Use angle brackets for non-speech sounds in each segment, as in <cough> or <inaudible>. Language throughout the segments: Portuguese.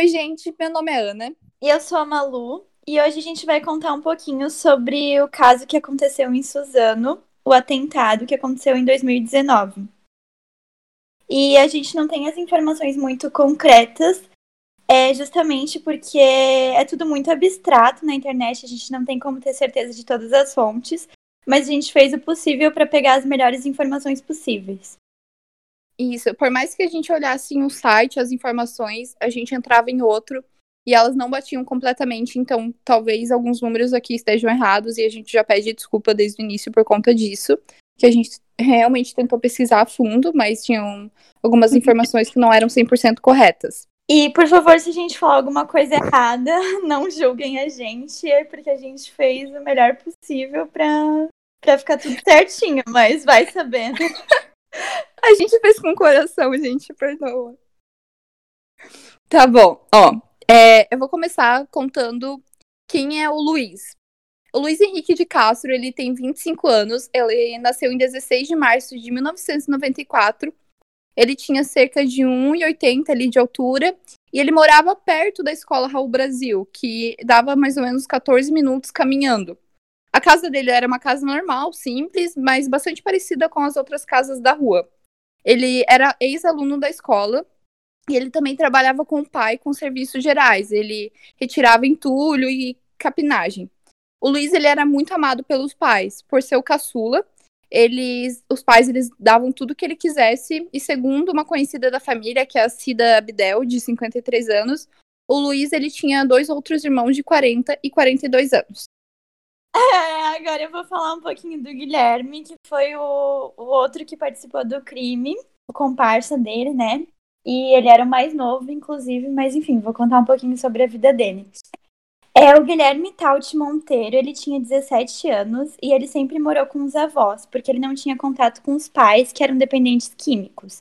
Oi, gente, meu nome é Ana. E eu sou a Malu. E hoje a gente vai contar um pouquinho sobre o caso que aconteceu em Suzano, o atentado que aconteceu em 2019. E a gente não tem as informações muito concretas, é justamente porque é tudo muito abstrato na internet, a gente não tem como ter certeza de todas as fontes, mas a gente fez o possível para pegar as melhores informações possíveis. Isso, por mais que a gente olhasse em um site as informações, a gente entrava em outro e elas não batiam completamente, então talvez alguns números aqui estejam errados e a gente já pede desculpa desde o início por conta disso, que a gente realmente tentou pesquisar a fundo, mas tinham algumas informações que não eram 100% corretas. E, por favor, se a gente falar alguma coisa errada, <laughs> não julguem a gente, é porque a gente fez o melhor possível pra ficar tudo certinho, mas vai sabendo. <laughs> <laughs> A gente fez com o coração, gente, perdoa. Tá bom, ó. É, eu vou começar contando quem é o Luiz. O Luiz Henrique de Castro, ele tem 25 anos, ele nasceu em 16 de março de 1994. Ele tinha cerca de 1,80 ali de altura e ele morava perto da escola Raul Brasil, que dava mais ou menos 14 minutos caminhando. A casa dele era uma casa normal, simples, mas bastante parecida com as outras casas da rua. Ele era ex-aluno da escola e ele também trabalhava com o pai com serviços gerais. Ele retirava entulho e capinagem. O Luiz ele era muito amado pelos pais, por ser o caçula. Eles, os pais eles davam tudo que ele quisesse e segundo uma conhecida da família, que é a Cida Abdel, de 53 anos, o Luiz ele tinha dois outros irmãos de 40 e 42 anos. É, agora eu vou falar um pouquinho do Guilherme, que foi o, o outro que participou do crime, o comparsa dele, né? E ele era o mais novo, inclusive, mas enfim, vou contar um pouquinho sobre a vida dele. É, o Guilherme Taut Monteiro, ele tinha 17 anos e ele sempre morou com os avós, porque ele não tinha contato com os pais, que eram dependentes químicos.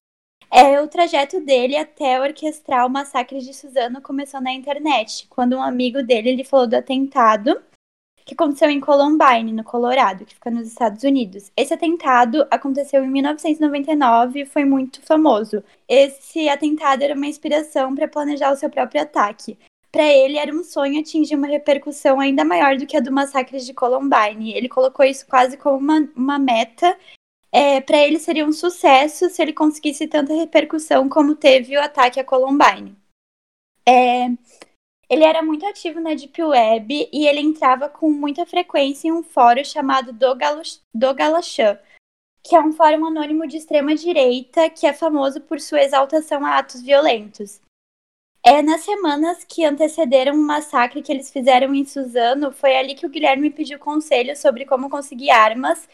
É, o trajeto dele até orquestrar o massacre de Suzano começou na internet, quando um amigo dele lhe falou do atentado que aconteceu em Columbine, no Colorado, que fica nos Estados Unidos. Esse atentado aconteceu em 1999 e foi muito famoso. Esse atentado era uma inspiração para planejar o seu próprio ataque. Para ele era um sonho atingir uma repercussão ainda maior do que a do massacre de Columbine. Ele colocou isso quase como uma, uma meta. É, para ele seria um sucesso se ele conseguisse tanta repercussão como teve o ataque a Columbine. É, ele era muito ativo na Deep Web e ele entrava com muita frequência em um fórum chamado Do Galachan, que é um fórum anônimo de extrema direita que é famoso por sua exaltação a atos violentos. É nas semanas que antecederam o massacre que eles fizeram em Suzano, foi ali que o Guilherme pediu conselho sobre como conseguir armas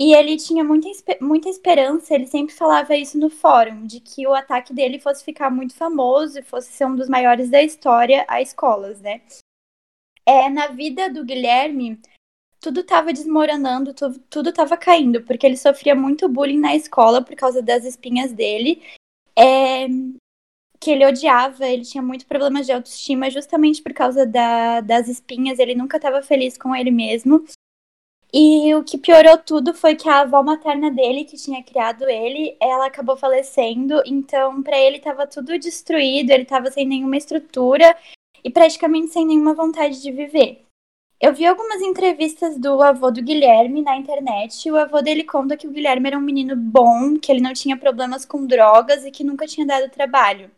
e ele tinha muita, muita esperança, ele sempre falava isso no fórum, de que o ataque dele fosse ficar muito famoso e fosse ser um dos maiores da história a escolas, né? É, na vida do Guilherme, tudo estava desmoronando, tudo, estava caindo, porque ele sofria muito bullying na escola por causa das espinhas dele. É, que ele odiava, ele tinha muito problemas de autoestima justamente por causa da, das espinhas, ele nunca estava feliz com ele mesmo. E o que piorou tudo foi que a avó materna dele, que tinha criado ele, ela acabou falecendo. Então, para ele estava tudo destruído, ele estava sem nenhuma estrutura e praticamente sem nenhuma vontade de viver. Eu vi algumas entrevistas do avô do Guilherme na internet. E o avô dele conta que o Guilherme era um menino bom, que ele não tinha problemas com drogas e que nunca tinha dado trabalho.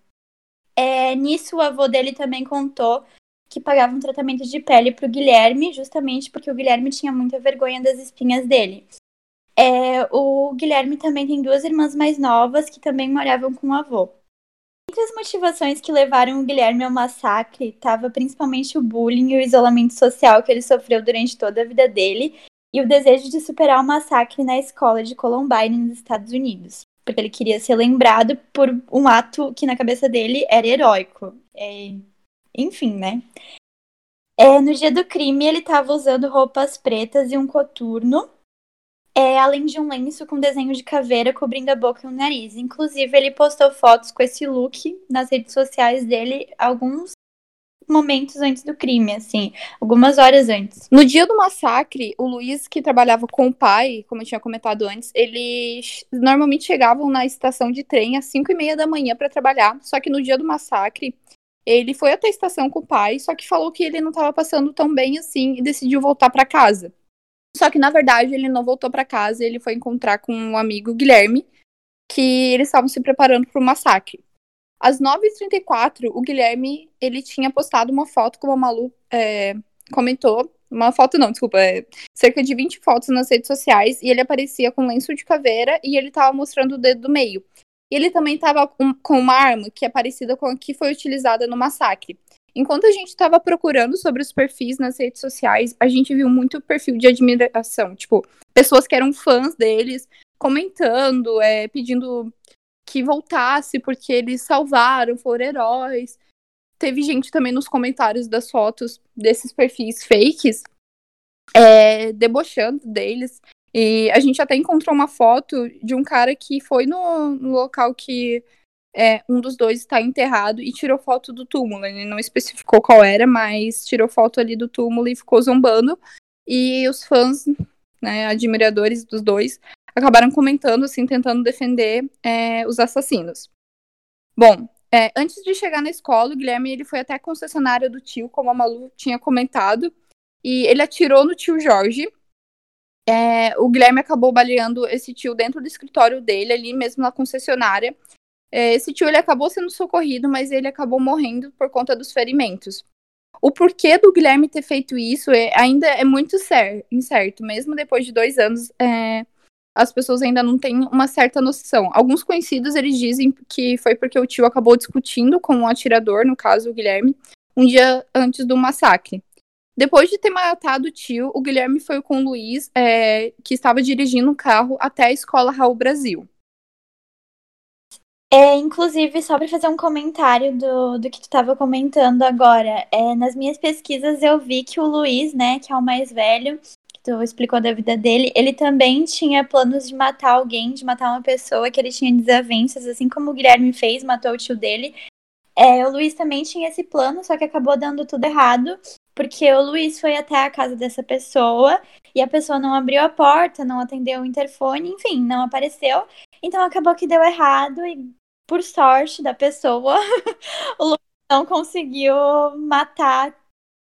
É, nisso, o avô dele também contou que pagava um tratamento de pele para o Guilherme, justamente porque o Guilherme tinha muita vergonha das espinhas dele. É, o Guilherme também tem duas irmãs mais novas que também moravam com o avô. Entre as motivações que levaram o Guilherme ao massacre estava principalmente o bullying e o isolamento social que ele sofreu durante toda a vida dele e o desejo de superar o massacre na escola de Columbine nos Estados Unidos, porque ele queria ser lembrado por um ato que na cabeça dele era heróico. É, enfim, né? É, no dia do crime, ele estava usando roupas pretas e um coturno, é, além de um lenço com desenho de caveira cobrindo a boca e o nariz. Inclusive, ele postou fotos com esse look nas redes sociais dele alguns momentos antes do crime, assim, algumas horas antes. No dia do massacre, o Luiz, que trabalhava com o pai, como eu tinha comentado antes, eles normalmente chegavam na estação de trem às 5 e meia da manhã para trabalhar. Só que no dia do massacre, ele foi até a estação com o pai, só que falou que ele não estava passando tão bem assim e decidiu voltar para casa. Só que na verdade ele não voltou para casa, ele foi encontrar com um amigo Guilherme, que eles estavam se preparando para o massacre. Às 9h34, o Guilherme ele tinha postado uma foto, como a Malu é, comentou. Uma foto não, desculpa. É, cerca de 20 fotos nas redes sociais. E ele aparecia com lenço de caveira e ele estava mostrando o dedo do meio. E ele também estava com uma arma que é parecida com a que foi utilizada no massacre. Enquanto a gente estava procurando sobre os perfis nas redes sociais, a gente viu muito perfil de admiração. Tipo, pessoas que eram fãs deles, comentando, é, pedindo que voltasse porque eles salvaram, foram heróis. Teve gente também nos comentários das fotos desses perfis fakes é, debochando deles. E a gente até encontrou uma foto de um cara que foi no, no local que é, um dos dois está enterrado e tirou foto do túmulo. Ele não especificou qual era, mas tirou foto ali do túmulo e ficou zombando. E os fãs, né, admiradores dos dois, acabaram comentando, assim, tentando defender é, os assassinos. Bom, é, antes de chegar na escola, o Guilherme ele foi até a concessionária do tio, como a Malu tinha comentado, e ele atirou no tio Jorge. É, o Guilherme acabou baleando esse tio dentro do escritório dele, ali mesmo na concessionária. É, esse tio ele acabou sendo socorrido, mas ele acabou morrendo por conta dos ferimentos. O porquê do Guilherme ter feito isso é, ainda é muito incerto, mesmo depois de dois anos. É, as pessoas ainda não têm uma certa noção. Alguns conhecidos, eles dizem que foi porque o tio acabou discutindo com um atirador, no caso o Guilherme, um dia antes do massacre. Depois de ter matado o tio, o Guilherme foi com o Luiz, é, que estava dirigindo um carro, até a escola Raul Brasil. É, inclusive, só para fazer um comentário do, do que tu estava comentando agora, é, nas minhas pesquisas eu vi que o Luiz, né, que é o mais velho, tu explicou da vida dele, ele também tinha planos de matar alguém, de matar uma pessoa, que ele tinha desavenças, assim como o Guilherme fez, matou o tio dele. É, o Luiz também tinha esse plano, só que acabou dando tudo errado, porque o Luiz foi até a casa dessa pessoa e a pessoa não abriu a porta, não atendeu o interfone, enfim, não apareceu. Então acabou que deu errado e, por sorte da pessoa, <laughs> o Luiz não conseguiu matar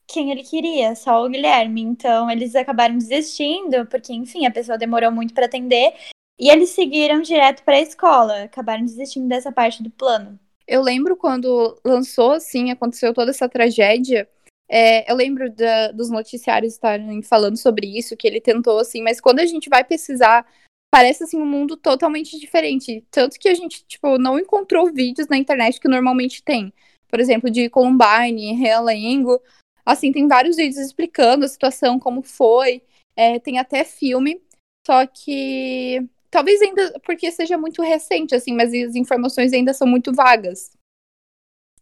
quem ele queria, só o Guilherme. Então eles acabaram desistindo, porque, enfim, a pessoa demorou muito para atender. E eles seguiram direto para a escola, acabaram desistindo dessa parte do plano. Eu lembro quando lançou, assim, aconteceu toda essa tragédia. É, eu lembro da, dos noticiários estarem falando sobre isso, que ele tentou, assim, mas quando a gente vai pesquisar, parece, assim, um mundo totalmente diferente. Tanto que a gente, tipo, não encontrou vídeos na internet que normalmente tem. Por exemplo, de Columbine, Realengo, Assim, tem vários vídeos explicando a situação, como foi. É, tem até filme. Só que talvez ainda porque seja muito recente, assim, mas as informações ainda são muito vagas.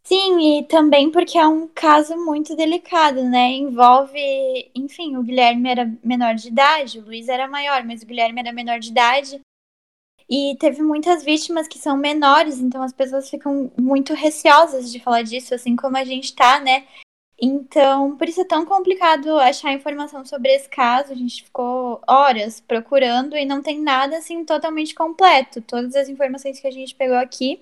Sim, e também porque é um caso muito delicado, né? Envolve, enfim, o Guilherme era menor de idade, o Luiz era maior, mas o Guilherme era menor de idade. E teve muitas vítimas que são menores, então as pessoas ficam muito receosas de falar disso, assim como a gente tá, né? Então, por isso é tão complicado achar informação sobre esse caso. A gente ficou horas procurando e não tem nada assim totalmente completo. Todas as informações que a gente pegou aqui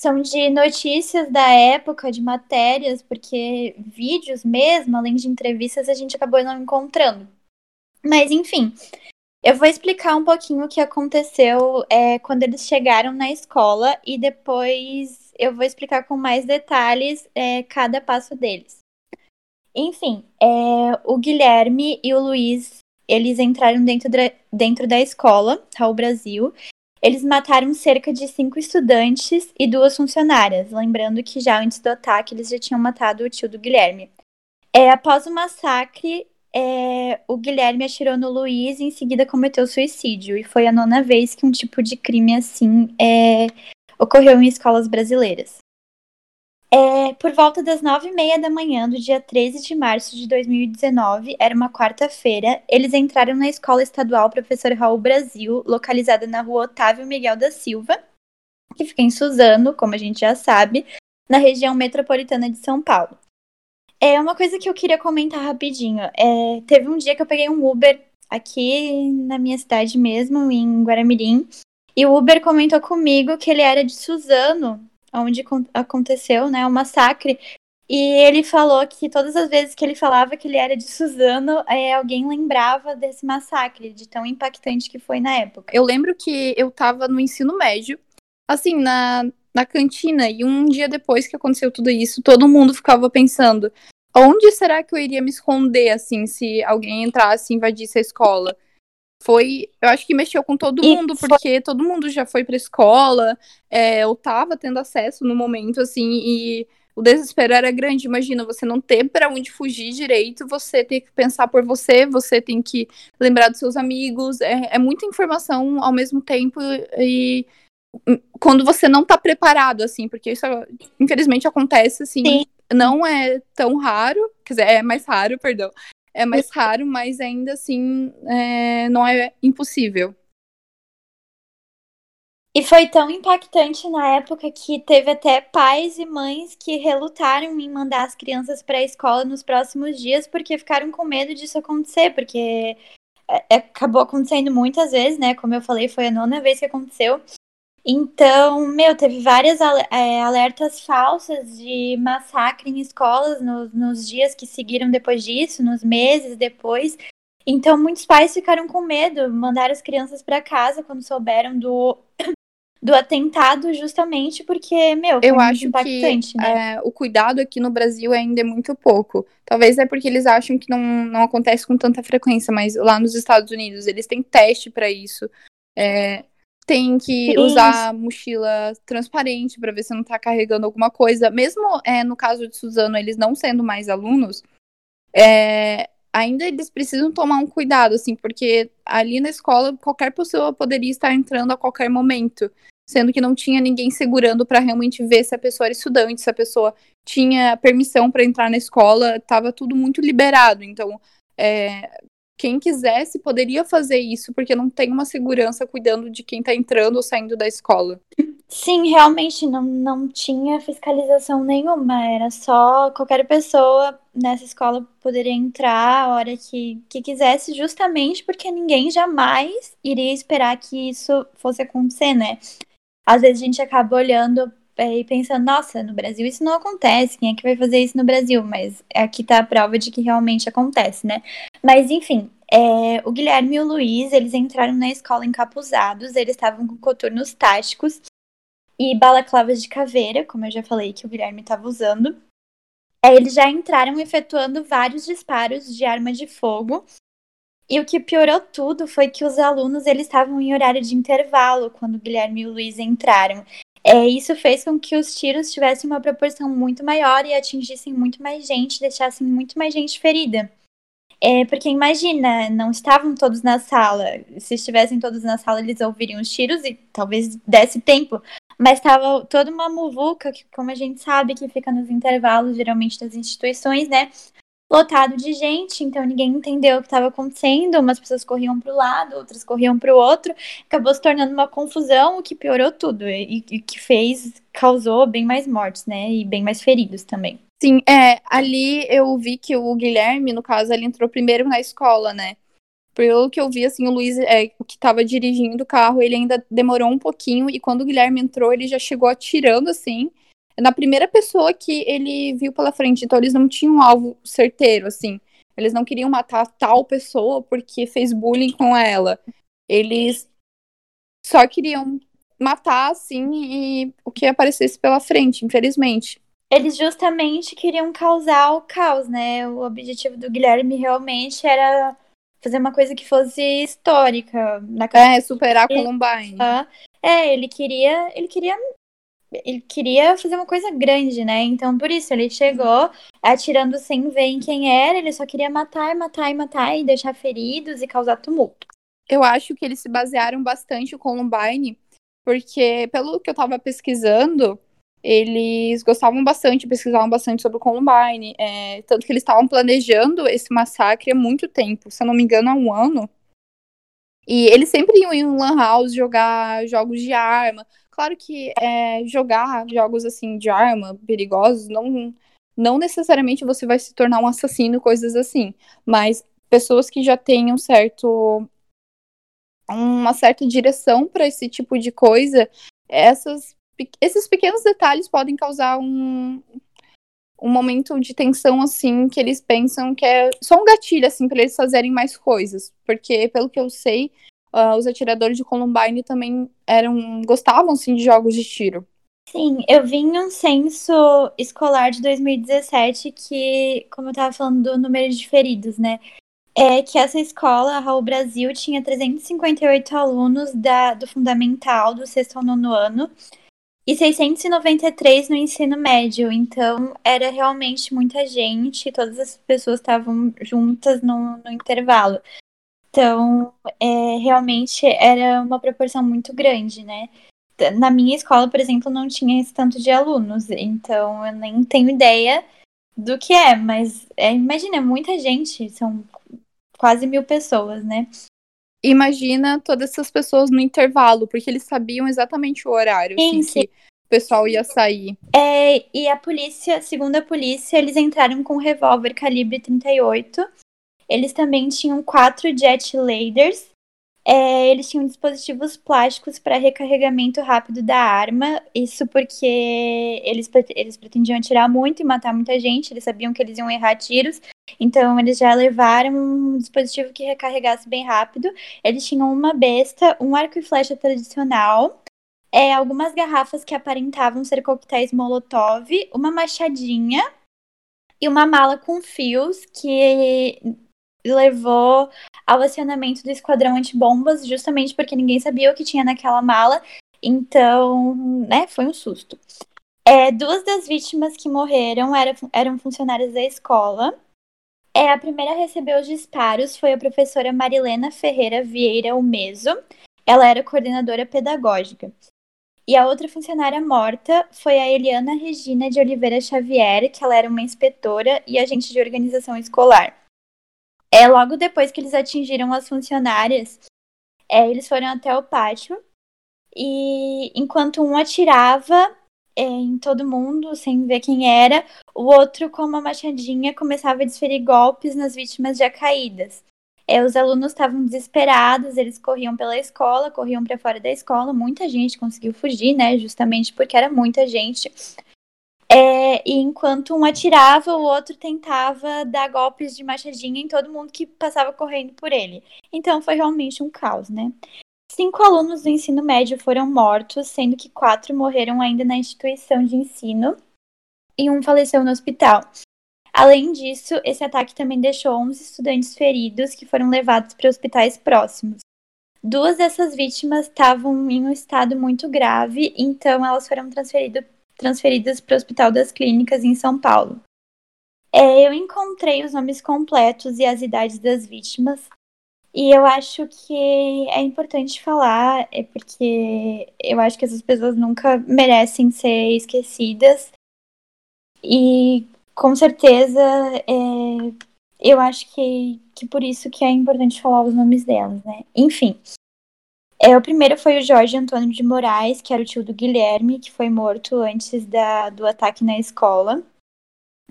são de notícias da época, de matérias, porque vídeos mesmo, além de entrevistas, a gente acabou não encontrando. Mas enfim, eu vou explicar um pouquinho o que aconteceu é, quando eles chegaram na escola e depois eu vou explicar com mais detalhes é, cada passo deles. Enfim, é, o Guilherme e o Luiz, eles entraram dentro dentro da escola, Raul Brasil. Eles mataram cerca de cinco estudantes e duas funcionárias, lembrando que já antes do ataque eles já tinham matado o tio do Guilherme. É, após o massacre, é, o Guilherme atirou no Luiz e em seguida cometeu suicídio. E foi a nona vez que um tipo de crime assim é, ocorreu em escolas brasileiras. É, por volta das nove e meia da manhã do dia 13 de março de 2019, era uma quarta-feira, eles entraram na Escola Estadual Professor Raul Brasil, localizada na rua Otávio Miguel da Silva, que fica em Suzano, como a gente já sabe, na região metropolitana de São Paulo. É uma coisa que eu queria comentar rapidinho. É, teve um dia que eu peguei um Uber aqui na minha cidade mesmo, em Guaramirim, e o Uber comentou comigo que ele era de Suzano, onde aconteceu, né, o massacre. E ele falou que todas as vezes que ele falava que ele era de Suzano, é, alguém lembrava desse massacre, de tão impactante que foi na época. Eu lembro que eu tava no ensino médio, assim, na, na cantina, e um dia depois que aconteceu tudo isso, todo mundo ficava pensando: onde será que eu iria me esconder, assim, se alguém entrasse e invadisse a escola? Foi, eu acho que mexeu com todo e mundo, foi... porque todo mundo já foi pra escola, é, eu tava tendo acesso no momento, assim, e o desespero era grande. Imagina, você não ter para onde fugir direito, você tem que pensar por você, você tem que lembrar dos seus amigos. É, é muita informação ao mesmo tempo e quando você não tá preparado, assim, porque isso infelizmente acontece, assim, Sim. não é tão raro, quer dizer, é mais raro, perdão. É mais raro, mas ainda assim é, não é impossível. E foi tão impactante na época que teve até pais e mães que relutaram em mandar as crianças para a escola nos próximos dias porque ficaram com medo disso acontecer, porque é, é, acabou acontecendo muitas vezes, né? Como eu falei, foi a nona vez que aconteceu. Então, meu, teve várias é, alertas falsas de massacre em escolas no, nos dias que seguiram depois disso, nos meses depois. Então, muitos pais ficaram com medo, mandaram as crianças para casa quando souberam do <coughs> do atentado justamente porque, meu, eu acho impactante, que né? é, o cuidado aqui no Brasil ainda é muito pouco. Talvez é porque eles acham que não, não acontece com tanta frequência, mas lá nos Estados Unidos eles têm teste para isso. É, tem que Sim. usar mochila transparente para ver se não tá carregando alguma coisa. Mesmo é, no caso de Suzano, eles não sendo mais alunos, é, ainda eles precisam tomar um cuidado, assim, porque ali na escola qualquer pessoa poderia estar entrando a qualquer momento sendo que não tinha ninguém segurando para realmente ver se a pessoa era estudante, se a pessoa tinha permissão para entrar na escola, estava tudo muito liberado. Então, é, quem quisesse poderia fazer isso, porque não tem uma segurança cuidando de quem está entrando ou saindo da escola. Sim, realmente não, não tinha fiscalização nenhuma, era só qualquer pessoa nessa escola poderia entrar a hora que, que quisesse, justamente porque ninguém jamais iria esperar que isso fosse acontecer, né? às vezes a gente acaba olhando e pensando, nossa, no Brasil isso não acontece, quem é que vai fazer isso no Brasil? Mas aqui tá a prova de que realmente acontece, né? Mas enfim, é, o Guilherme e o Luiz, eles entraram na escola encapuzados, eles estavam com coturnos táticos e balaclavas de caveira, como eu já falei que o Guilherme estava usando. É, eles já entraram efetuando vários disparos de arma de fogo e o que piorou tudo foi que os alunos eles estavam em horário de intervalo quando o Guilherme e o Luiz entraram. É, isso fez com que os tiros tivessem uma proporção muito maior e atingissem muito mais gente, deixassem muito mais gente ferida. É, porque imagina, não estavam todos na sala. Se estivessem todos na sala, eles ouviriam os tiros e talvez desse tempo. Mas estava toda uma muvuca, que, como a gente sabe, que fica nos intervalos, geralmente, das instituições, né? Lotado de gente, então ninguém entendeu o que estava acontecendo, umas pessoas corriam para o lado, outras corriam para o outro, acabou se tornando uma confusão, o que piorou tudo. E, e que fez, causou bem mais mortes, né, e bem mais feridos também. Sim, é, ali eu vi que o Guilherme, no caso, ele entrou primeiro na escola, né, pelo que eu vi, assim, o Luiz, é, que estava dirigindo o carro, ele ainda demorou um pouquinho, e quando o Guilherme entrou, ele já chegou atirando, assim, na primeira pessoa que ele viu pela frente. Então eles não tinham um alvo certeiro, assim. Eles não queriam matar tal pessoa porque fez bullying com ela. Eles só queriam matar, assim, e o que aparecesse pela frente, infelizmente. Eles justamente queriam causar o caos, né? O objetivo do Guilherme realmente era fazer uma coisa que fosse histórica. Na é, superar a Columbine. É, ele queria, ele queria ele queria fazer uma coisa grande, né? Então, por isso, ele chegou atirando sem ver em quem era, ele só queria matar, matar e matar e deixar feridos e causar tumulto. Eu acho que eles se basearam bastante o Columbine, porque pelo que eu tava pesquisando, eles gostavam bastante, pesquisavam bastante sobre o Columbine, é, tanto que eles estavam planejando esse massacre há muito tempo, se eu não me engano, há um ano. E eles sempre iam em um lan house jogar jogos de arma, Claro que é, jogar jogos assim de arma perigosos não, não necessariamente você vai se tornar um assassino, coisas assim. Mas pessoas que já têm um certo uma certa direção para esse tipo de coisa, essas esses pequenos detalhes podem causar um, um momento de tensão, assim, que eles pensam que é só um gatilho, assim, para eles fazerem mais coisas. Porque, pelo que eu sei, uh, os atiradores de Columbine também eram gostavam, assim, de jogos de tiro. Sim, eu vi em um censo escolar de 2017 que, como eu estava falando do número de feridos, né? É que essa escola, a Raul Brasil, tinha 358 alunos da, do fundamental, do sexto ao nono ano, e 693 no ensino médio. Então, era realmente muita gente, todas as pessoas estavam juntas no, no intervalo. Então, é, realmente era uma proporção muito grande, né? na minha escola, por exemplo, não tinha esse tanto de alunos, então eu nem tenho ideia do que é, mas é, imagina, é muita gente, são quase mil pessoas, né? Imagina todas essas pessoas no intervalo, porque eles sabiam exatamente o horário sim, assim, sim. que o pessoal ia sair. É, e a polícia, segundo a polícia, eles entraram com um revólver calibre 38. Eles também tinham quatro jet laders é, eles tinham dispositivos plásticos para recarregamento rápido da arma. Isso porque eles, eles pretendiam atirar muito e matar muita gente. Eles sabiam que eles iam errar tiros. Então, eles já levaram um dispositivo que recarregasse bem rápido. Eles tinham uma besta, um arco e flecha tradicional, é, algumas garrafas que aparentavam ser coquetéis Molotov, uma machadinha e uma mala com fios que levou ao acionamento do esquadrão antibombas, justamente porque ninguém sabia o que tinha naquela mala. Então, né, foi um susto. É, duas das vítimas que morreram era, eram funcionárias da escola. É, a primeira a receber os disparos foi a professora Marilena Ferreira Vieira Umeso. Ela era coordenadora pedagógica. E a outra funcionária morta foi a Eliana Regina de Oliveira Xavier, que ela era uma inspetora e agente de organização escolar. É, logo depois que eles atingiram as funcionárias, é, eles foram até o pátio e enquanto um atirava é, em todo mundo, sem ver quem era, o outro, com uma machadinha, começava a desferir golpes nas vítimas já caídas. É, os alunos estavam desesperados, eles corriam pela escola, corriam para fora da escola, muita gente conseguiu fugir, né? Justamente porque era muita gente. É, e enquanto um atirava, o outro tentava dar golpes de machadinha em todo mundo que passava correndo por ele. Então foi realmente um caos, né? Cinco alunos do ensino médio foram mortos, sendo que quatro morreram ainda na instituição de ensino e um faleceu no hospital. Além disso, esse ataque também deixou 11 estudantes feridos que foram levados para hospitais próximos. Duas dessas vítimas estavam em um estado muito grave, então elas foram transferidas transferidas para o Hospital das Clínicas em São Paulo. É, eu encontrei os nomes completos e as idades das vítimas, e eu acho que é importante falar, é porque eu acho que essas pessoas nunca merecem ser esquecidas. E com certeza é, eu acho que, que por isso que é importante falar os nomes delas, né? Enfim, é, o primeiro foi o Jorge Antônio de Moraes, que era o tio do Guilherme, que foi morto antes da, do ataque na escola.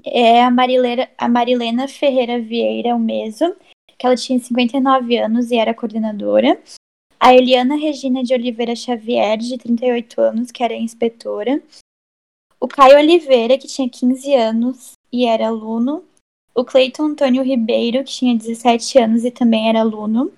É a, Marilena, a Marilena Ferreira Vieira, o mesmo, que ela tinha 59 anos e era coordenadora. A Eliana Regina de Oliveira Xavier, de 38 anos, que era inspetora. O Caio Oliveira, que tinha 15 anos e era aluno. O Cleiton Antônio Ribeiro, que tinha 17 anos e também era aluno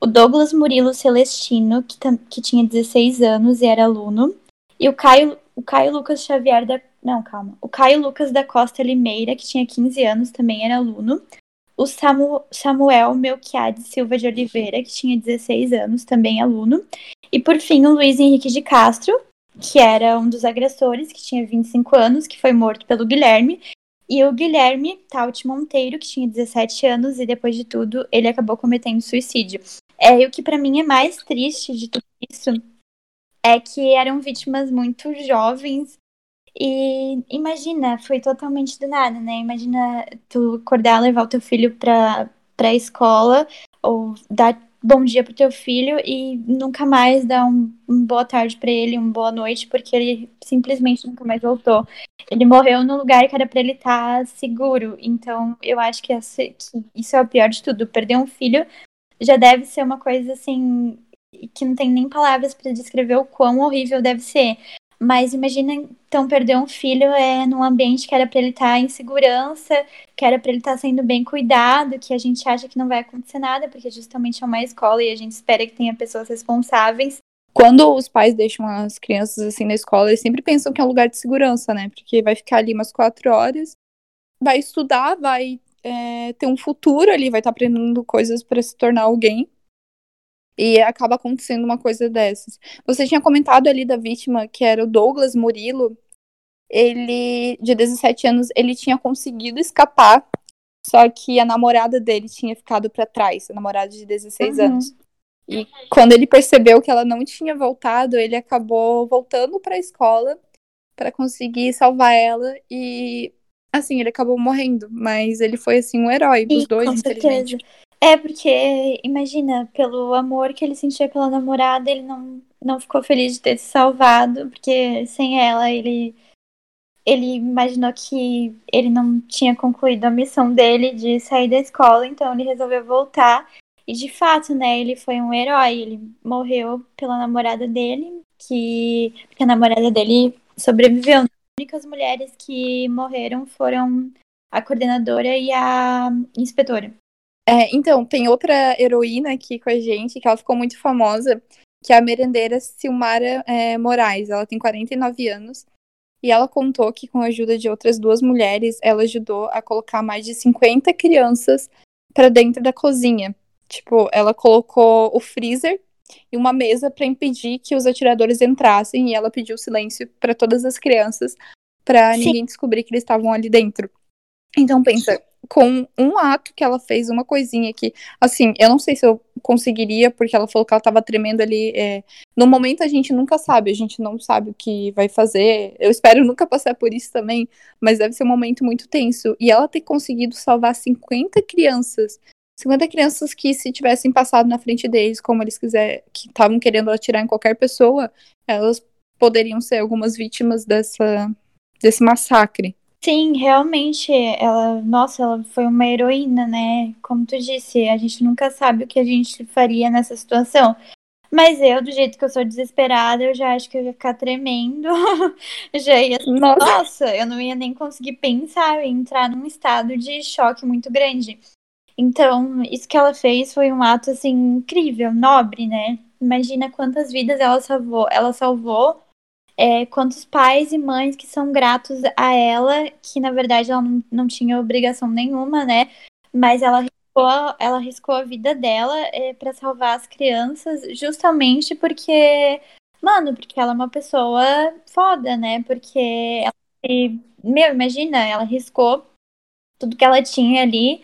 o Douglas Murilo Celestino, que, que tinha 16 anos e era aluno, e o Caio, o Caio Lucas Xavier da. Não, calma. O Caio Lucas da Costa Limeira, que tinha 15 anos, também era aluno. O Samu, Samuel Melquiades Silva de Oliveira, que tinha 16 anos, também aluno. E por fim, o Luiz Henrique de Castro, que era um dos agressores, que tinha 25 anos, que foi morto pelo Guilherme. E o Guilherme Taut Monteiro, que tinha 17 anos, e depois de tudo, ele acabou cometendo suicídio. É, e o que para mim é mais triste de tudo isso é que eram vítimas muito jovens. E imagina, foi totalmente do nada, né? Imagina tu acordar, levar o teu filho pra, pra escola, ou dar bom dia pro teu filho e nunca mais dar um, um boa tarde para ele, uma boa noite, porque ele simplesmente nunca mais voltou. Ele morreu no lugar que era para ele estar tá seguro. Então, eu acho que, essa, que isso é o pior de tudo. Perder um filho já deve ser uma coisa assim que não tem nem palavras para descrever o quão horrível deve ser. Mas imagina então perder um filho é num ambiente que era para ele estar tá em segurança, que era para ele estar tá sendo bem cuidado, que a gente acha que não vai acontecer nada, porque justamente é uma escola e a gente espera que tenha pessoas responsáveis. Quando os pais deixam as crianças assim na escola, eles sempre pensam que é um lugar de segurança, né? Porque vai ficar ali umas quatro horas, vai estudar, vai é, ter um futuro ali, vai estar tá aprendendo coisas para se tornar alguém. E acaba acontecendo uma coisa dessas. Você tinha comentado ali da vítima, que era o Douglas Murilo. Ele, de 17 anos, ele tinha conseguido escapar, só que a namorada dele tinha ficado para trás, a namorada de 16 uhum. anos. E quando ele percebeu que ela não tinha voltado, ele acabou voltando para a escola para conseguir salvar ela e assim, ele acabou morrendo, mas ele foi assim um herói dos dois, com. Certeza. É, porque, imagina, pelo amor que ele sentia pela namorada, ele não, não ficou feliz de ter se salvado, porque sem ela ele, ele imaginou que ele não tinha concluído a missão dele de sair da escola, então ele resolveu voltar. E de fato, né, ele foi um herói, ele morreu pela namorada dele, que, que a namorada dele sobreviveu. As únicas mulheres que morreram foram a coordenadora e a inspetora. É, então, tem outra heroína aqui com a gente, que ela ficou muito famosa, que é a merendeira Silmara é, Moraes. Ela tem 49 anos. E ela contou que, com a ajuda de outras duas mulheres, ela ajudou a colocar mais de 50 crianças para dentro da cozinha. Tipo, ela colocou o freezer e uma mesa para impedir que os atiradores entrassem e ela pediu silêncio para todas as crianças para ninguém descobrir que eles estavam ali dentro. Então pensa, com um ato que ela fez, uma coisinha que, assim, eu não sei se eu conseguiria, porque ela falou que ela tava tremendo ali. É... No momento a gente nunca sabe, a gente não sabe o que vai fazer. Eu espero nunca passar por isso também, mas deve ser um momento muito tenso. E ela ter conseguido salvar 50 crianças. 50 crianças que, se tivessem passado na frente deles, como eles quiser, que estavam querendo atirar em qualquer pessoa, elas poderiam ser algumas vítimas dessa, desse massacre. Sim, realmente, ela, nossa, ela foi uma heroína, né? Como tu disse, a gente nunca sabe o que a gente faria nessa situação. Mas eu, do jeito que eu sou desesperada, eu já acho que eu ia ficar tremendo. <laughs> já ia. Nossa. nossa, eu não ia nem conseguir pensar, eu ia entrar num estado de choque muito grande. Então, isso que ela fez foi um ato assim incrível, nobre, né? Imagina quantas vidas ela salvou. Ela salvou é, quantos pais e mães que são gratos a ela, que na verdade ela não, não tinha obrigação nenhuma, né? Mas ela arriscou, ela arriscou a vida dela é, para salvar as crianças, justamente porque, mano, porque ela é uma pessoa foda, né? Porque ela, meu, imagina, ela arriscou tudo que ela tinha ali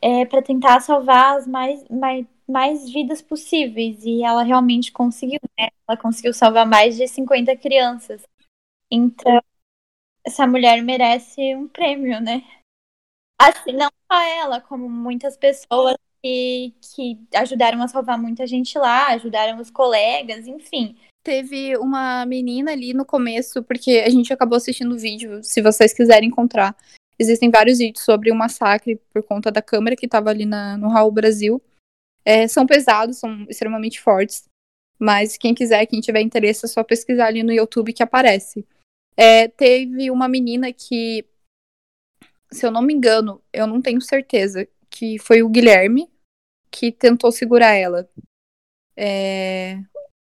é, para tentar salvar as mais, mais mais vidas possíveis. E ela realmente conseguiu, né? Ela conseguiu salvar mais de 50 crianças. Então, essa mulher merece um prêmio, né? Assim, não só ela, como muitas pessoas que, que ajudaram a salvar muita gente lá, ajudaram os colegas, enfim. Teve uma menina ali no começo, porque a gente acabou assistindo o vídeo, se vocês quiserem encontrar. Existem vários vídeos sobre o massacre por conta da câmera que estava ali na, no Raul Brasil. É, são pesados, são extremamente fortes. Mas quem quiser, quem tiver interesse, é só pesquisar ali no YouTube que aparece. É, teve uma menina que, se eu não me engano, eu não tenho certeza, que foi o Guilherme que tentou segurar ela. É...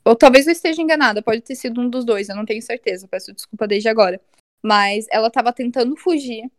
Ou talvez eu esteja enganada, pode ter sido um dos dois, eu não tenho certeza, peço desculpa desde agora. Mas ela estava tentando fugir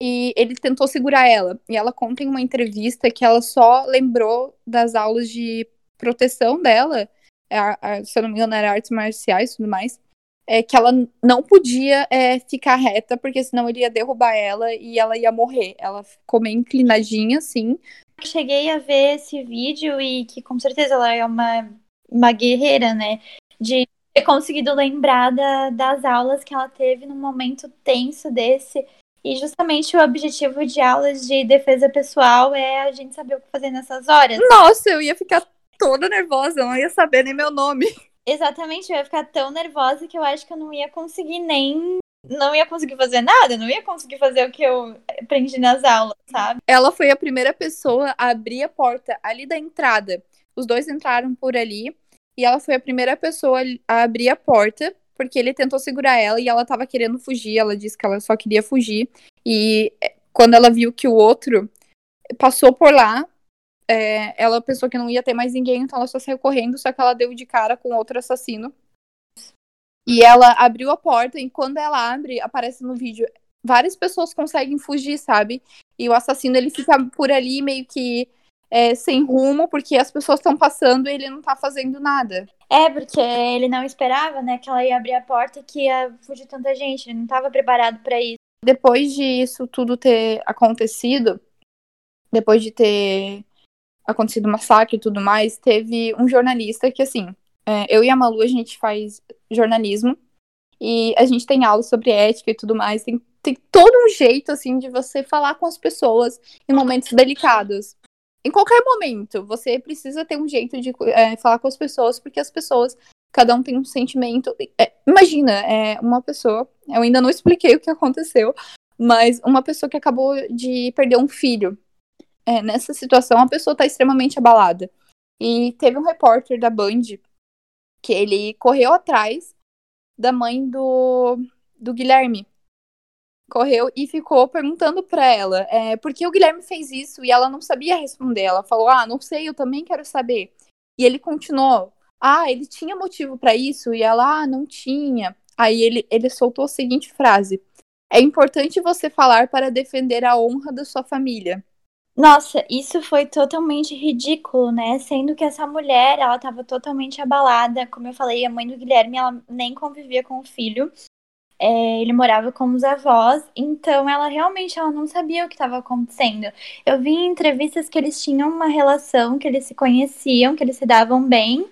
e ele tentou segurar ela. E ela conta em uma entrevista que ela só lembrou das aulas de proteção dela, a, a, se eu não me engano, era artes marciais e tudo mais, é que ela não podia é, ficar reta, porque senão ele ia derrubar ela e ela ia morrer. Ela ficou meio inclinadinha, assim. Cheguei a ver esse vídeo e que com certeza ela é uma, uma guerreira, né? De ter conseguido lembrar da, das aulas que ela teve num momento tenso desse e justamente o objetivo de aulas de defesa pessoal é a gente saber o que fazer nessas horas. Nossa, eu ia ficar toda nervosa, eu não ia saber nem meu nome. Exatamente, eu ia ficar tão nervosa que eu acho que eu não ia conseguir nem. Não ia conseguir fazer nada, não ia conseguir fazer o que eu aprendi nas aulas, sabe? Ela foi a primeira pessoa a abrir a porta ali da entrada. Os dois entraram por ali e ela foi a primeira pessoa a abrir a porta, porque ele tentou segurar ela e ela tava querendo fugir. Ela disse que ela só queria fugir. E é, quando ela viu que o outro passou por lá, é, ela pensou que não ia ter mais ninguém, então ela só saiu correndo, só que ela deu de cara com outro assassino. E ela abriu a porta, e quando ela abre, aparece no vídeo, várias pessoas conseguem fugir, sabe? E o assassino, ele fica por ali meio que é, sem rumo, porque as pessoas estão passando e ele não tá fazendo nada. É, porque ele não esperava, né, que ela ia abrir a porta e que ia fugir tanta gente, ele não estava preparado para isso. Depois de isso tudo ter acontecido, depois de ter acontecido o massacre e tudo mais, teve um jornalista que, assim, é, eu e a Malu, a gente faz jornalismo e a gente tem aula sobre ética e tudo mais, tem, tem todo um jeito, assim, de você falar com as pessoas em momentos delicados em qualquer momento, você precisa ter um jeito de é, falar com as pessoas, porque as pessoas, cada um tem um sentimento. É, imagina, é, uma pessoa, eu ainda não expliquei o que aconteceu, mas uma pessoa que acabou de perder um filho. É, nessa situação, a pessoa está extremamente abalada. E teve um repórter da Band que ele correu atrás da mãe do, do Guilherme, correu e ficou perguntando para ela é, por que o Guilherme fez isso e ela não sabia responder. Ela falou: Ah, não sei, eu também quero saber. E ele continuou: Ah, ele tinha motivo para isso? E ela: Ah, não tinha. Aí ele, ele soltou a seguinte frase: É importante você falar para defender a honra da sua família. Nossa, isso foi totalmente ridículo, né? Sendo que essa mulher, ela estava totalmente abalada. Como eu falei, a mãe do Guilherme, ela nem convivia com o filho é, ele morava com os avós, então ela realmente ela não sabia o que estava acontecendo. Eu vi em entrevistas que eles tinham uma relação, que eles se conheciam, que eles se davam bem,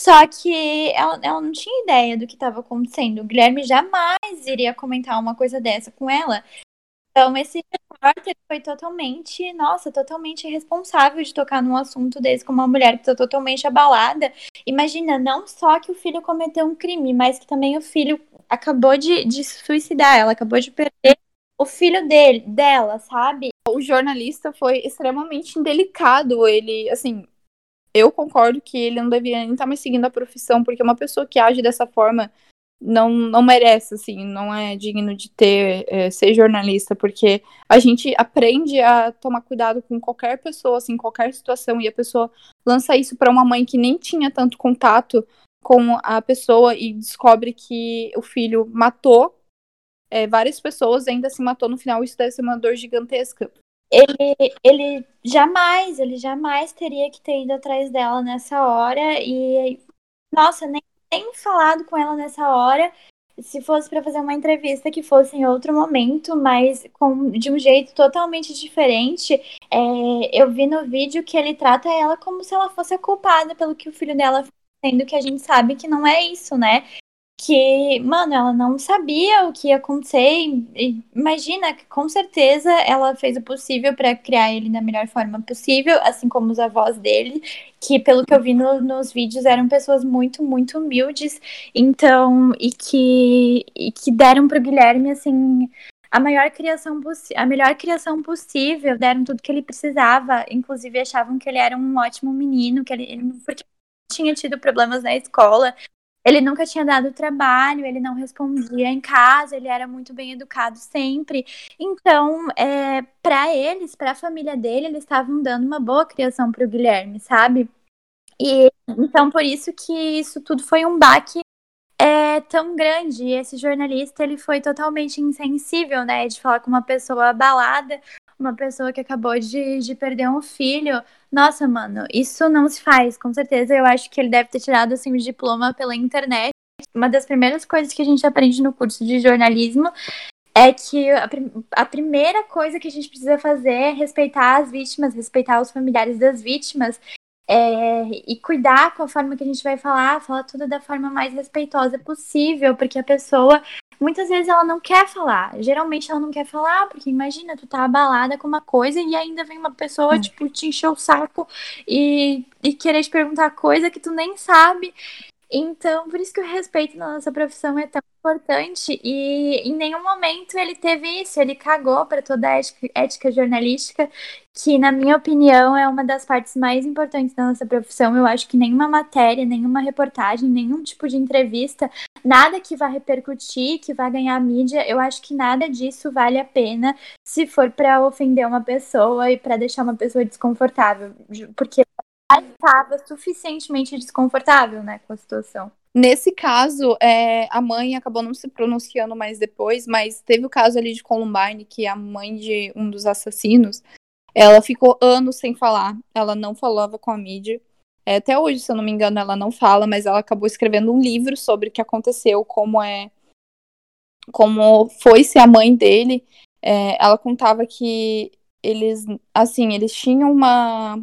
só que ela, ela não tinha ideia do que estava acontecendo. O Guilherme jamais iria comentar uma coisa dessa com ela. Então, esse repórter foi totalmente, nossa, totalmente responsável de tocar num assunto desse com uma mulher que está totalmente abalada. Imagina, não só que o filho cometeu um crime, mas que também o filho acabou de, de suicidar, ela acabou de perder o filho dele, dela, sabe? O jornalista foi extremamente indelicado. Ele, assim, eu concordo que ele não deveria nem estar mais seguindo a profissão, porque uma pessoa que age dessa forma não, não merece, assim, não é digno de ter, é, ser jornalista, porque a gente aprende a tomar cuidado com qualquer pessoa, assim, qualquer situação, e a pessoa lança isso para uma mãe que nem tinha tanto contato com a pessoa e descobre que o filho matou é, várias pessoas ainda se matou no final, isso deve ser uma dor gigantesca. Ele, ele jamais, ele jamais teria que ter ido atrás dela nessa hora e, nossa, nem, nem falado com ela nessa hora. Se fosse para fazer uma entrevista que fosse em outro momento, mas com, de um jeito totalmente diferente, é, eu vi no vídeo que ele trata ela como se ela fosse a culpada pelo que o filho dela sendo que a gente sabe que não é isso, né? Que, mano, ela não sabia o que ia acontecer. Imagina que com certeza ela fez o possível para criar ele da melhor forma possível, assim como os avós dele, que pelo que eu vi no, nos vídeos eram pessoas muito, muito humildes. Então, e que, e que deram pro Guilherme, assim, a maior criação a melhor criação possível, deram tudo que ele precisava, inclusive achavam que ele era um ótimo menino, que ele, ele porque tinha tido problemas na escola, ele nunca tinha dado trabalho, ele não respondia em casa, ele era muito bem educado sempre. Então, é, para eles, para a família dele, eles estavam dando uma boa criação para o Guilherme, sabe? E então por isso que isso tudo foi um baque é tão grande. Esse jornalista ele foi totalmente insensível, né, de falar com uma pessoa abalada, uma pessoa que acabou de, de perder um filho. Nossa, mano, isso não se faz, com certeza. Eu acho que ele deve ter tirado assim, o diploma pela internet. Uma das primeiras coisas que a gente aprende no curso de jornalismo é que a, a, primeira coisa que a gente precisa fazer é respeitar as vítimas, respeitar os familiares das vítimas é, e cuidar com a forma que a gente vai falar, falar tudo da forma mais respeitosa possível, porque a pessoa muitas vezes ela não quer falar. Geralmente ela não quer falar, porque imagina, tu tá abalada com uma coisa e ainda vem uma pessoa, hum. tipo, te encher o saco e, e querer te perguntar coisa que tu nem sabe. Então, por isso que o respeito na nossa profissão é tão importante e em nenhum momento ele teve isso, ele cagou para toda a ética, ética, jornalística, que na minha opinião é uma das partes mais importantes da nossa profissão. Eu acho que nenhuma matéria, nenhuma reportagem, nenhum tipo de entrevista, nada que vá repercutir, que vá ganhar mídia, eu acho que nada disso vale a pena se for para ofender uma pessoa e para deixar uma pessoa desconfortável, porque estava suficientemente desconfortável, né, com a situação. Nesse caso, é, a mãe acabou não se pronunciando mais depois, mas teve o caso ali de Columbine, que a mãe de um dos assassinos, ela ficou anos sem falar, ela não falava com a mídia. É, até hoje, se eu não me engano, ela não fala, mas ela acabou escrevendo um livro sobre o que aconteceu, como é, como foi ser a mãe dele. É, ela contava que eles, assim, eles tinham uma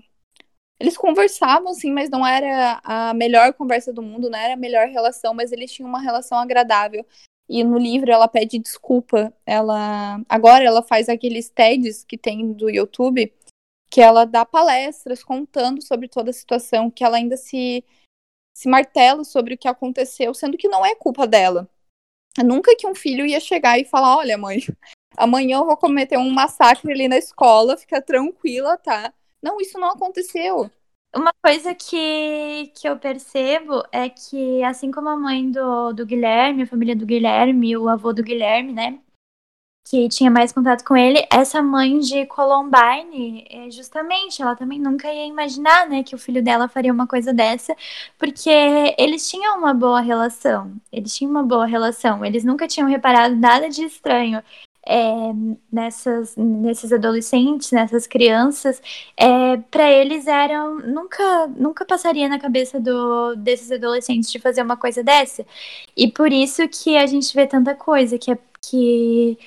eles conversavam, sim, mas não era a melhor conversa do mundo, não era a melhor relação, mas eles tinham uma relação agradável. E no livro ela pede desculpa. Ela agora ela faz aqueles TEDs que tem do YouTube, que ela dá palestras contando sobre toda a situação, que ela ainda se se martela sobre o que aconteceu, sendo que não é culpa dela. Nunca que um filho ia chegar e falar: "Olha, mãe, <laughs> amanhã eu vou cometer um massacre ali na escola, fica tranquila, tá?" Não, isso não aconteceu. Uma coisa que, que eu percebo é que, assim como a mãe do, do Guilherme, a família do Guilherme, o avô do Guilherme, né? Que tinha mais contato com ele, essa mãe de Columbine, é, justamente, ela também nunca ia imaginar, né, que o filho dela faria uma coisa dessa, porque eles tinham uma boa relação. Eles tinham uma boa relação. Eles nunca tinham reparado nada de estranho é, nessas, nesses adolescentes, nessas crianças, é, para eles eram nunca nunca passaria na cabeça do, desses adolescentes de fazer uma coisa dessa. E por isso que a gente vê tanta coisa que é que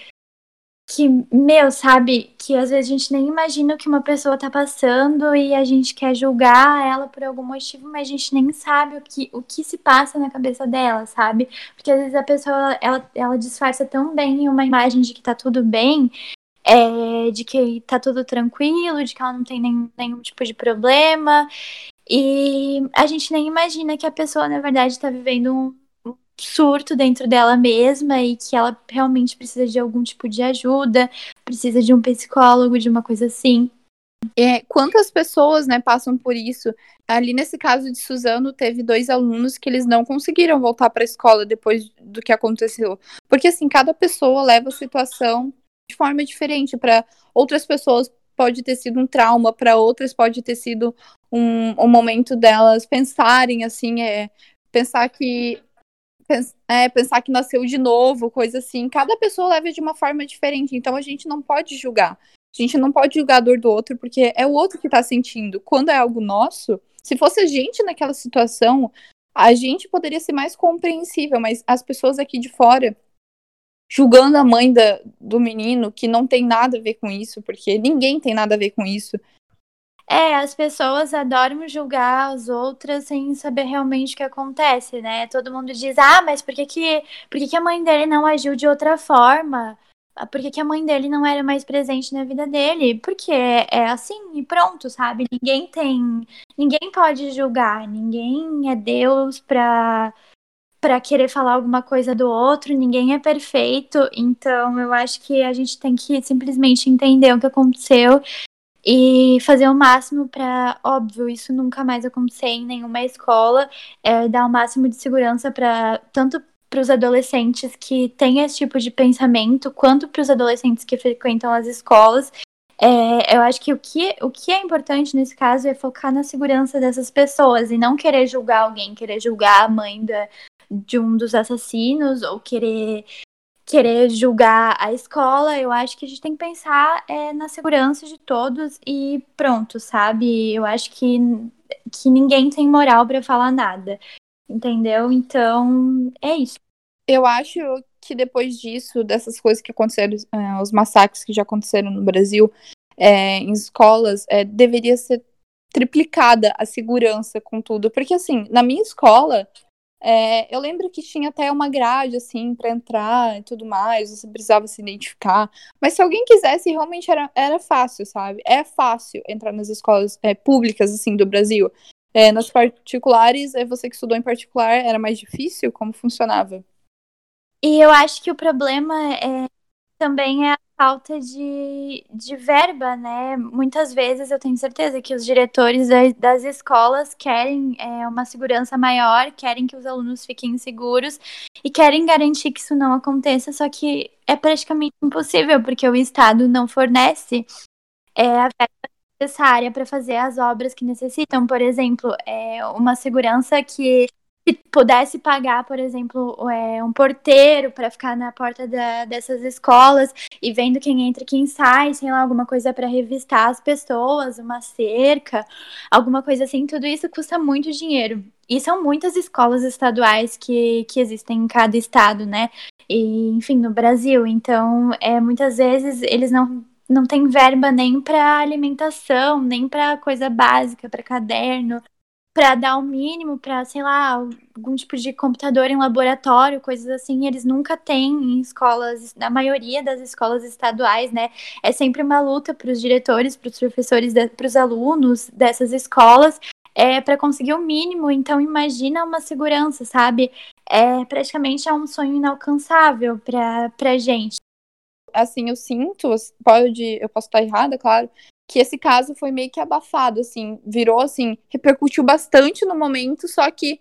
que, meu, sabe, que às vezes a gente nem imagina o que uma pessoa tá passando e a gente quer julgar ela por algum motivo, mas a gente nem sabe o que, o que se passa na cabeça dela, sabe? Porque às vezes a pessoa, ela, ela disfarça tão bem uma imagem de que tá tudo bem, é, de que tá tudo tranquilo, de que ela não tem nenhum, nenhum tipo de problema, e a gente nem imagina que a pessoa, na verdade, tá vivendo um surto dentro dela mesma e que ela realmente precisa de algum tipo de ajuda, precisa de um psicólogo, de uma coisa assim. É, quantas pessoas, né, passam por isso? Ali nesse caso de Suzano, teve dois alunos que eles não conseguiram voltar para a escola depois do que aconteceu. Porque assim, cada pessoa leva a situação de forma diferente. Para outras pessoas pode ter sido um trauma, para outras pode ter sido um, um momento delas pensarem assim, é, pensar que é, pensar que nasceu de novo, coisa assim. Cada pessoa leva de uma forma diferente, então a gente não pode julgar. A gente não pode julgar a dor do outro, porque é o outro que tá sentindo. Quando é algo nosso, se fosse a gente naquela situação, a gente poderia ser mais compreensível, mas as pessoas aqui de fora julgando a mãe da, do menino, que não tem nada a ver com isso, porque ninguém tem nada a ver com isso. É, as pessoas adoram julgar as outras sem saber realmente o que acontece, né? Todo mundo diz, ah, mas por que, que, por que, que a mãe dele não agiu de outra forma? Ah, por que, que a mãe dele não era mais presente na vida dele? Porque é assim e pronto, sabe? Ninguém tem. Ninguém pode julgar, ninguém é Deus pra, pra querer falar alguma coisa do outro, ninguém é perfeito. Então eu acho que a gente tem que simplesmente entender o que aconteceu e fazer o máximo para, óbvio, isso nunca mais acontecer em nenhuma escola, é, dar o máximo de segurança para tanto para os adolescentes que têm esse tipo de pensamento, quanto para os adolescentes que frequentam as escolas. É, eu acho que o, que o que é importante nesse caso é focar na segurança dessas pessoas e não querer julgar alguém, querer julgar a mãe da, de um dos assassinos ou querer querer julgar a escola, eu acho que a gente tem que pensar é, na segurança de todos e pronto, sabe? Eu acho que, que ninguém tem moral para falar nada, entendeu? Então, é isso. Eu acho que depois disso, dessas coisas que aconteceram, é, os massacres que já aconteceram no Brasil, é, em escolas, é, deveria ser triplicada a segurança com tudo. Porque, assim, na minha escola, é, eu lembro que tinha até uma grade, assim, para entrar e tudo mais, você precisava se identificar. Mas se alguém quisesse, realmente era, era fácil, sabe? É fácil entrar nas escolas é, públicas, assim, do Brasil. É, nas particulares, é você que estudou em particular, era mais difícil? Como funcionava? E eu acho que o problema é, também é a falta de, de verba, né? Muitas vezes eu tenho certeza que os diretores das escolas querem é, uma segurança maior, querem que os alunos fiquem seguros e querem garantir que isso não aconteça, só que é praticamente impossível, porque o Estado não fornece é, a verba necessária para fazer as obras que necessitam. Por exemplo, é, uma segurança que se pudesse pagar, por exemplo, é, um porteiro para ficar na porta da, dessas escolas e vendo quem entra e quem sai, sei lá, alguma coisa para revistar as pessoas, uma cerca, alguma coisa assim, tudo isso custa muito dinheiro. E são muitas escolas estaduais que, que existem em cada estado, né? E, enfim, no Brasil. Então, é, muitas vezes eles não não tem verba nem para alimentação, nem para coisa básica, para caderno, para dar o mínimo para, sei lá, algum tipo de computador em laboratório, coisas assim, eles nunca têm em escolas, na maioria das escolas estaduais, né? É sempre uma luta para os diretores, para os professores, para os alunos dessas escolas, é para conseguir o mínimo. Então, imagina uma segurança, sabe? É praticamente é um sonho inalcançável para para gente. Assim, eu sinto, pode, eu posso estar errada, claro, que esse caso foi meio que abafado, assim, virou assim, repercutiu bastante no momento, só que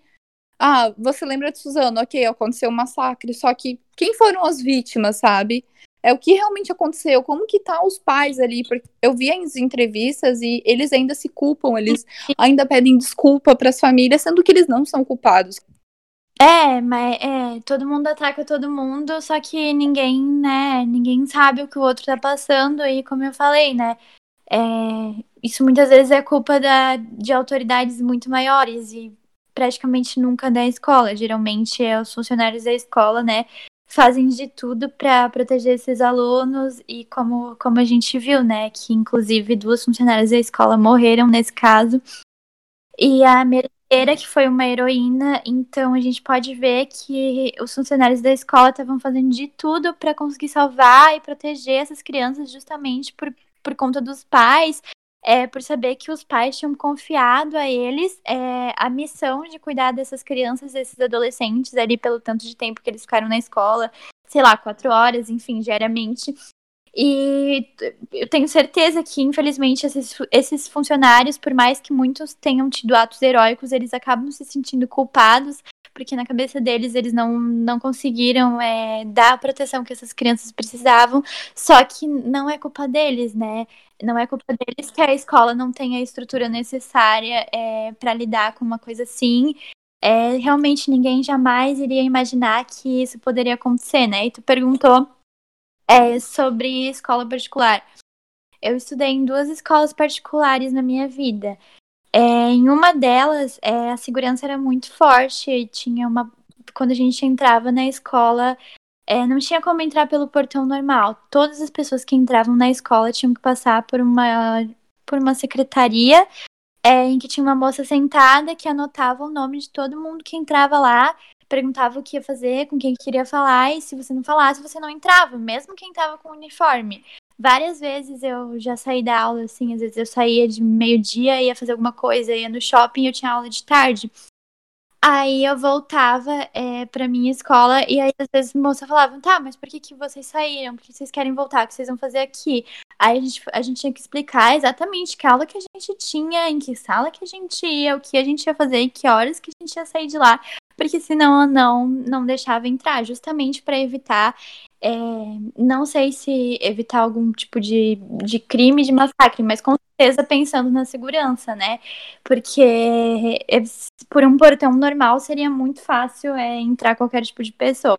ah, você lembra de Suzano, ok, aconteceu um massacre, só que quem foram as vítimas, sabe? É o que realmente aconteceu, como que tá os pais ali, porque eu vi as entrevistas e eles ainda se culpam, eles ainda pedem desculpa para as famílias, sendo que eles não são culpados. É, mas é, todo mundo ataca todo mundo, só que ninguém, né, ninguém sabe o que o outro tá passando e como eu falei, né, é, isso muitas vezes é culpa da, de autoridades muito maiores e praticamente nunca da escola. Geralmente é os funcionários da escola, né, fazem de tudo para proteger esses alunos e como, como a gente viu, né, que inclusive duas funcionárias da escola morreram nesse caso. E a merceira, que foi uma heroína, então a gente pode ver que os funcionários da escola estavam fazendo de tudo para conseguir salvar e proteger essas crianças justamente por por conta dos pais, é, por saber que os pais tinham confiado a eles é, a missão de cuidar dessas crianças, desses adolescentes ali pelo tanto de tempo que eles ficaram na escola, sei lá, quatro horas, enfim, diariamente. E eu tenho certeza que, infelizmente, esses, esses funcionários, por mais que muitos tenham tido atos heróicos, eles acabam se sentindo culpados porque na cabeça deles eles não, não conseguiram é, dar a proteção que essas crianças precisavam, só que não é culpa deles, né? Não é culpa deles que a escola não tem a estrutura necessária é, para lidar com uma coisa assim. É, realmente ninguém jamais iria imaginar que isso poderia acontecer, né? E tu perguntou é, sobre escola particular. Eu estudei em duas escolas particulares na minha vida. É, em uma delas, é, a segurança era muito forte. Tinha uma. Quando a gente entrava na escola, é, não tinha como entrar pelo portão normal. Todas as pessoas que entravam na escola tinham que passar por uma, por uma secretaria é, em que tinha uma moça sentada que anotava o nome de todo mundo que entrava lá, perguntava o que ia fazer, com quem queria falar, e se você não falasse, você não entrava, mesmo quem estava com uniforme. Várias vezes eu já saí da aula, assim, às vezes eu saía de meio-dia, ia fazer alguma coisa, ia no shopping, eu tinha aula de tarde. Aí eu voltava é, pra minha escola e aí às vezes a moça falava, tá, mas por que, que vocês saíram? Por que vocês querem voltar? O que vocês vão fazer aqui? Aí a gente, a gente tinha que explicar exatamente que aula que a gente tinha, em que sala que a gente ia, o que a gente ia fazer e que horas que a gente ia sair de lá, porque senão eu não, não deixava entrar, justamente para evitar é, não sei se evitar algum tipo de, de crime, de massacre, mas com certeza pensando na segurança, né? Porque é, por um portão normal seria muito fácil é, entrar qualquer tipo de pessoa.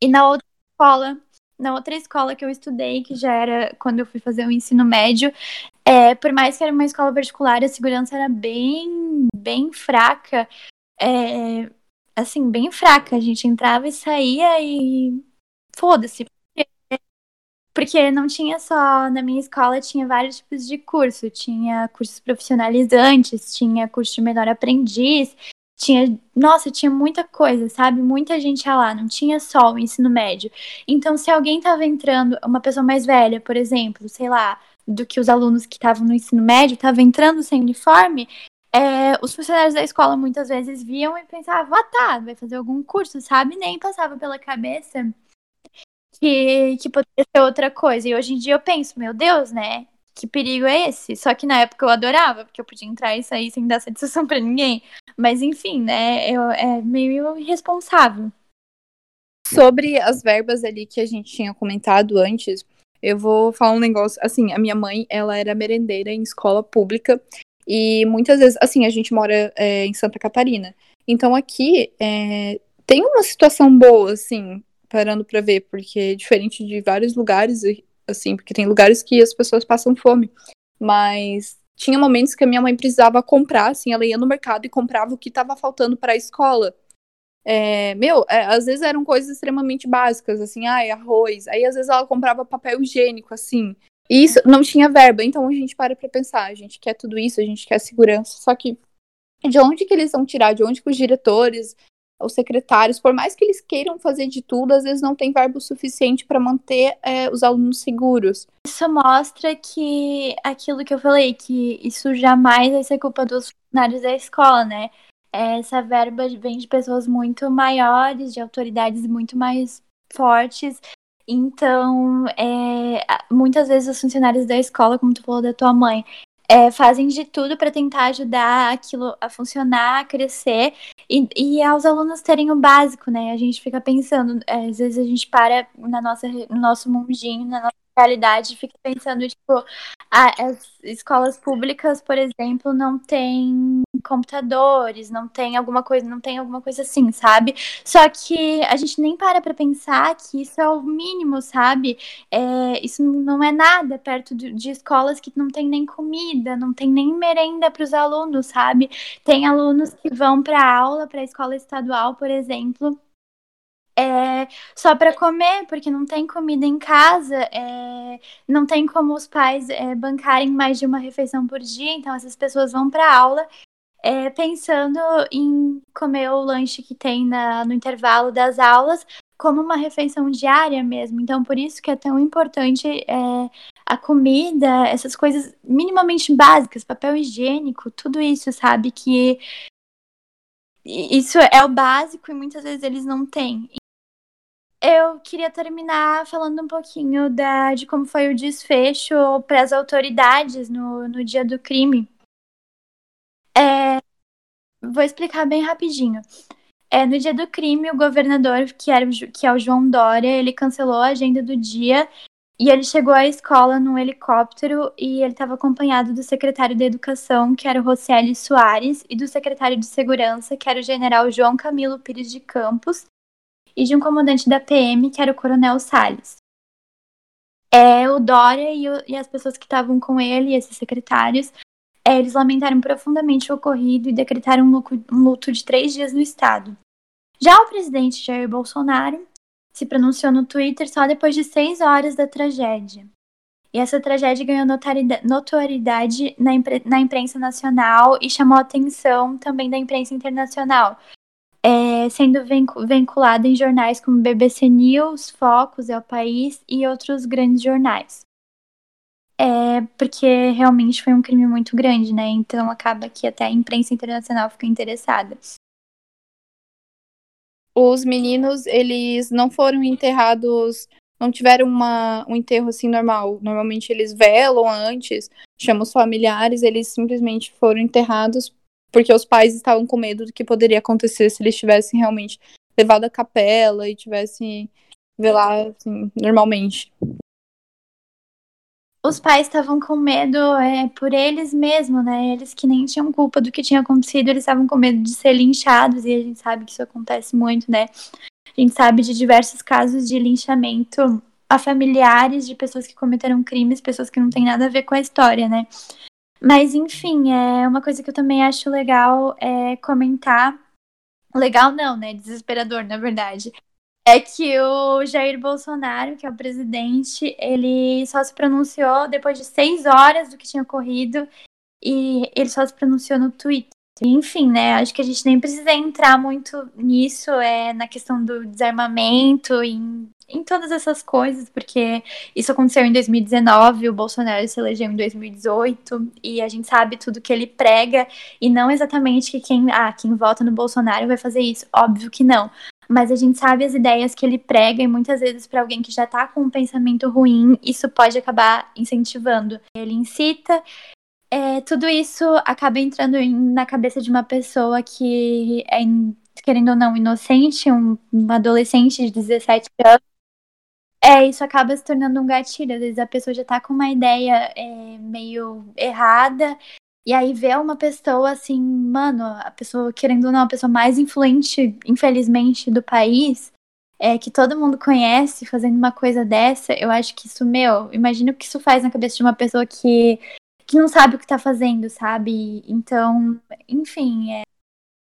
E na outra escola, na outra escola que eu estudei, que já era quando eu fui fazer o ensino médio, é, por mais que era uma escola particular, a segurança era bem, bem fraca. É, assim, bem fraca. A gente entrava e saía e foda-se. Porque não tinha só, na minha escola tinha vários tipos de curso, tinha cursos profissionalizantes, tinha curso de menor aprendiz, tinha, nossa, tinha muita coisa, sabe? Muita gente lá, não tinha só o ensino médio. Então, se alguém tava entrando, uma pessoa mais velha, por exemplo, sei lá, do que os alunos que estavam no ensino médio, tava entrando sem uniforme, é, os funcionários da escola muitas vezes viam e pensavam, ah tá, vai fazer algum curso, sabe? Nem passava pela cabeça que, que poderia ser outra coisa. E hoje em dia eu penso, meu Deus, né? Que perigo é esse? Só que na época eu adorava, porque eu podia entrar e sair sem dar <laughs> satisfação para ninguém. Mas enfim, né? Eu, é meio irresponsável. Sobre as verbas ali que a gente tinha comentado antes, eu vou falar um negócio. Assim, a minha mãe, ela era merendeira em escola pública. E muitas vezes, assim, a gente mora é, em Santa Catarina. Então aqui é, tem uma situação boa, assim, parando para ver, porque é diferente de vários lugares, assim, porque tem lugares que as pessoas passam fome. Mas tinha momentos que a minha mãe precisava comprar, assim, ela ia no mercado e comprava o que estava faltando para a escola. É, meu, é, às vezes eram coisas extremamente básicas, assim, ai, arroz. Aí às vezes ela comprava papel higiênico, assim. E isso não tinha verba, então a gente para pra pensar, a gente quer tudo isso, a gente quer segurança, só que de onde que eles vão tirar? De onde que os diretores, os secretários, por mais que eles queiram fazer de tudo, às vezes não tem verbo suficiente para manter é, os alunos seguros. Isso mostra que aquilo que eu falei, que isso jamais vai ser culpa dos funcionários da escola, né? Essa verba vem de pessoas muito maiores, de autoridades muito mais fortes. Então, é, muitas vezes os funcionários da escola, como tu falou da tua mãe, é, fazem de tudo para tentar ajudar aquilo a funcionar, a crescer e, e aos alunos terem o básico, né? A gente fica pensando, é, às vezes a gente para na nossa, no nosso mundinho, na nossa realidade, fica pensando, tipo, as escolas públicas, por exemplo, não tem computadores, não tem alguma coisa, não tem alguma coisa assim, sabe? Só que a gente nem para pra pensar que isso é o mínimo, sabe? É, isso não é nada perto de, de escolas que não tem nem comida, não tem nem merenda para os alunos, sabe? Tem alunos que vão para aula, para a escola estadual, por exemplo, é, só para comer, porque não tem comida em casa, é, não tem como os pais é, bancarem mais de uma refeição por dia, então essas pessoas vão para aula é, pensando em comer o lanche que tem na, no intervalo das aulas como uma refeição diária mesmo. Então, por isso que é tão importante é, a comida, essas coisas minimamente básicas, papel higiênico, tudo isso, sabe? Que isso é o básico e muitas vezes eles não têm. Eu queria terminar falando um pouquinho da, de como foi o desfecho para as autoridades no, no dia do crime. É, vou explicar bem rapidinho. É, no dia do crime, o governador, que, era, que é o João Dória, ele cancelou a agenda do dia e ele chegou à escola num helicóptero e ele estava acompanhado do secretário de Educação, que era o Roseli Soares, e do secretário de Segurança, que era o general João Camilo Pires de Campos, e de um comandante da PM, que era o Coronel Salles. É, o Dória e, o, e as pessoas que estavam com ele, esses secretários, é, eles lamentaram profundamente o ocorrido e decretaram um luto, um luto de três dias no estado. Já o presidente Jair Bolsonaro se pronunciou no Twitter só depois de seis horas da tragédia. E essa tragédia ganhou notoriedade na, impre na imprensa nacional e chamou a atenção também da imprensa internacional, sendo vinculada em jornais como BBC News, Focus, É o País e outros grandes jornais. É, porque realmente foi um crime muito grande, né? Então acaba que até a imprensa internacional fica interessada. Os meninos, eles não foram enterrados, não tiveram uma, um enterro assim normal. Normalmente eles velam antes, chamam os familiares, eles simplesmente foram enterrados porque os pais estavam com medo do que poderia acontecer se eles tivessem realmente levado a capela e tivessem velado assim, normalmente. Os pais estavam com medo é, por eles mesmos, né? Eles que nem tinham culpa do que tinha acontecido, eles estavam com medo de ser linchados, e a gente sabe que isso acontece muito, né? A gente sabe de diversos casos de linchamento a familiares de pessoas que cometeram crimes, pessoas que não têm nada a ver com a história, né? Mas, enfim, é uma coisa que eu também acho legal é comentar. Legal não, né? Desesperador, na verdade. É que o Jair Bolsonaro, que é o presidente, ele só se pronunciou depois de seis horas do que tinha ocorrido e ele só se pronunciou no Twitter. Enfim, né? Acho que a gente nem precisa entrar muito nisso, é na questão do desarmamento, em em todas essas coisas, porque isso aconteceu em 2019, o Bolsonaro se elegeu em 2018, e a gente sabe tudo que ele prega, e não exatamente que quem, ah, quem vota no Bolsonaro vai fazer isso, óbvio que não. Mas a gente sabe as ideias que ele prega, e muitas vezes, para alguém que já tá com um pensamento ruim, isso pode acabar incentivando. Ele incita, é, tudo isso acaba entrando na cabeça de uma pessoa que é, querendo ou não, inocente, um, um adolescente de 17 anos, é, isso acaba se tornando um gatilho. Às vezes a pessoa já tá com uma ideia é, meio errada, e aí vê uma pessoa assim, mano, a pessoa, querendo ou não, a pessoa mais influente, infelizmente, do país, é, que todo mundo conhece, fazendo uma coisa dessa, eu acho que isso, meu, imagina o que isso faz na cabeça de uma pessoa que, que não sabe o que tá fazendo, sabe? Então, enfim, é.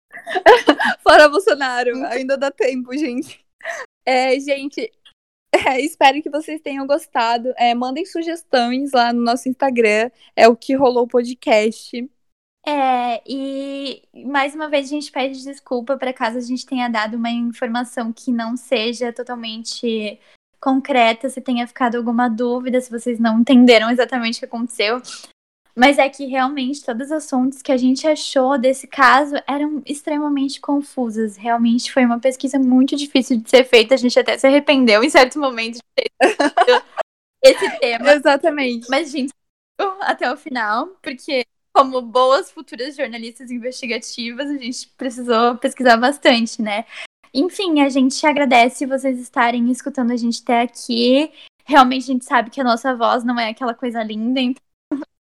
<laughs> Fora Bolsonaro, ainda dá tempo, gente. É, gente, <laughs> é, espero que vocês tenham gostado. É, mandem sugestões lá no nosso Instagram. É o que rolou podcast. É, e mais uma vez a gente pede desculpa para caso a gente tenha dado uma informação que não seja totalmente concreta, se tenha ficado alguma dúvida, se vocês não entenderam exatamente o que aconteceu. Mas é que realmente todas as fontes que a gente achou desse caso eram extremamente confusas. Realmente foi uma pesquisa muito difícil de ser feita. A gente até se arrependeu em certos momentos de ter <laughs> esse tema. Exatamente. Mas a gente até o final, porque como boas futuras jornalistas investigativas, a gente precisou pesquisar bastante, né? Enfim, a gente agradece vocês estarem escutando a gente até aqui. Realmente a gente sabe que a nossa voz não é aquela coisa linda, então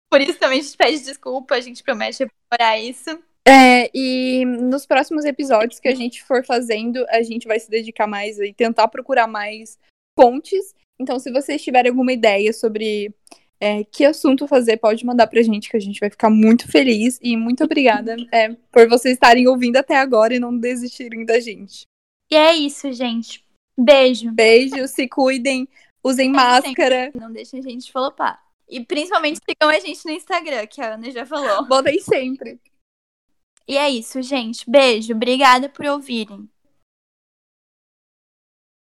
por isso também a gente pede desculpa, a gente promete aprimorar isso. É, e nos próximos episódios que a gente for fazendo, a gente vai se dedicar mais e tentar procurar mais fontes. Então, se vocês tiverem alguma ideia sobre é, que assunto fazer, pode mandar pra gente, que a gente vai ficar muito feliz. E muito obrigada <laughs> é, por vocês estarem ouvindo até agora e não desistirem da gente. E é isso, gente. Beijo. Beijo, se cuidem, usem máscara. Não deixem a gente flopar. E principalmente sigam a gente no Instagram, que a Ana já falou. Botem sempre. E é isso, gente. Beijo. Obrigada por ouvirem.